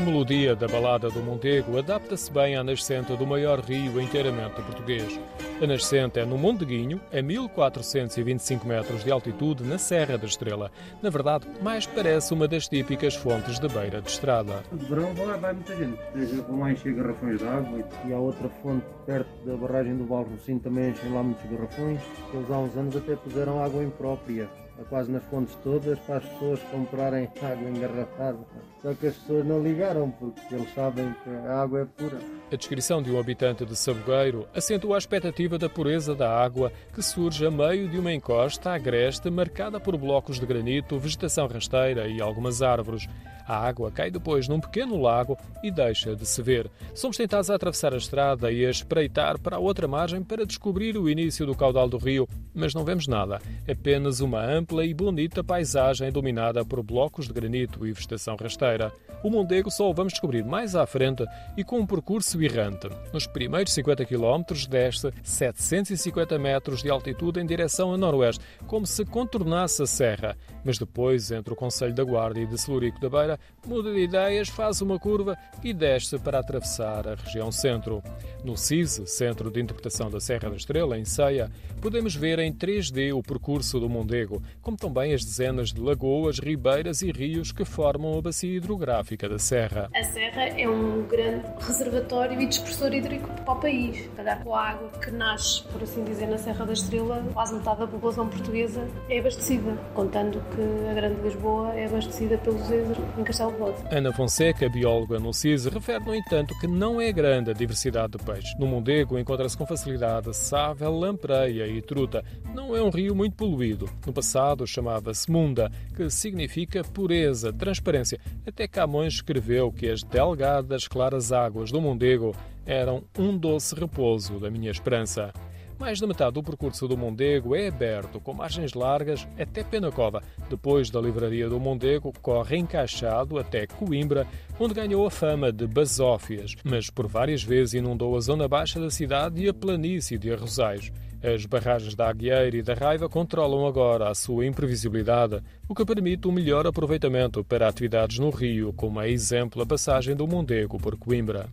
melodia da balada do Mondego adapta-se bem à nascente do maior rio inteiramente português. A nascente é no Monte de Guinho, a 1425 metros de altitude, na Serra da Estrela. Na verdade, mais parece uma das típicas fontes de beira de estrada. De verão vai, vai muita gente. Lá encher garrafões de água e há outra fonte perto da barragem do Val Rocinho também enchem lá muitos garrafões. Eles há uns anos até puseram água imprópria quase nas fontes todas para as pessoas comprarem água engarrafada. Só que as pessoas não ligaram porque eles sabem que a água é pura. A descrição de um habitante de Sabogueiro acentua a expectativa da pureza da água que surge a meio de uma encosta agreste marcada por blocos de granito, vegetação rasteira e algumas árvores. A água cai depois num pequeno lago e deixa de se ver. Somos tentados a atravessar a estrada e a espreitar para a outra margem para descobrir o início do caudal do rio, mas não vemos nada. Apenas uma ampla e bonita paisagem dominada por blocos de granito e vegetação rasteira. O Mondego só o vamos descobrir mais à frente e com um percurso errante. Nos primeiros 50 km desce 750 metros de altitude em direção a noroeste, como se contornasse a serra. Mas depois, entre o Conselho da Guarda e de Celurico da Beira, muda de ideias, faz uma curva e desce para atravessar a região centro. No CISE, Centro de Interpretação da Serra da Estrela, em Ceia, podemos ver em 3D o percurso do Mondego, como também as dezenas de lagoas, ribeiras e rios que formam a bacia hidrográfica da Serra. A Serra é um grande reservatório e dispersor hídrico para o país. Calhar com a água que nasce, por assim dizer, na Serra da Estrela, quase metade da população portuguesa é abastecida, contando que a Grande Lisboa é abastecida pelo Zezer em Castelo de Bode. Ana Fonseca, bióloga no CISE, refere, no entanto, que não é grande a diversidade de peixes. No Mondego encontra-se com facilidade sável, lampreia e truta. Não é um rio muito poluído. No passado chamava-se Munda, que significa pureza, transparência. Até Camões escreveu que as delgadas, claras águas do Mondego eram um doce repouso da minha esperança. Mais da metade do percurso do Mondego é aberto, com margens largas até Penacova. Depois da livraria do Mondego, corre encaixado até Coimbra, onde ganhou a fama de basófias, mas por várias vezes inundou a zona baixa da cidade e a planície de Arrozais. As barragens da Agueira e da Raiva controlam agora a sua imprevisibilidade, o que permite um melhor aproveitamento para atividades no rio, como é exemplo a passagem do Mondego por Coimbra.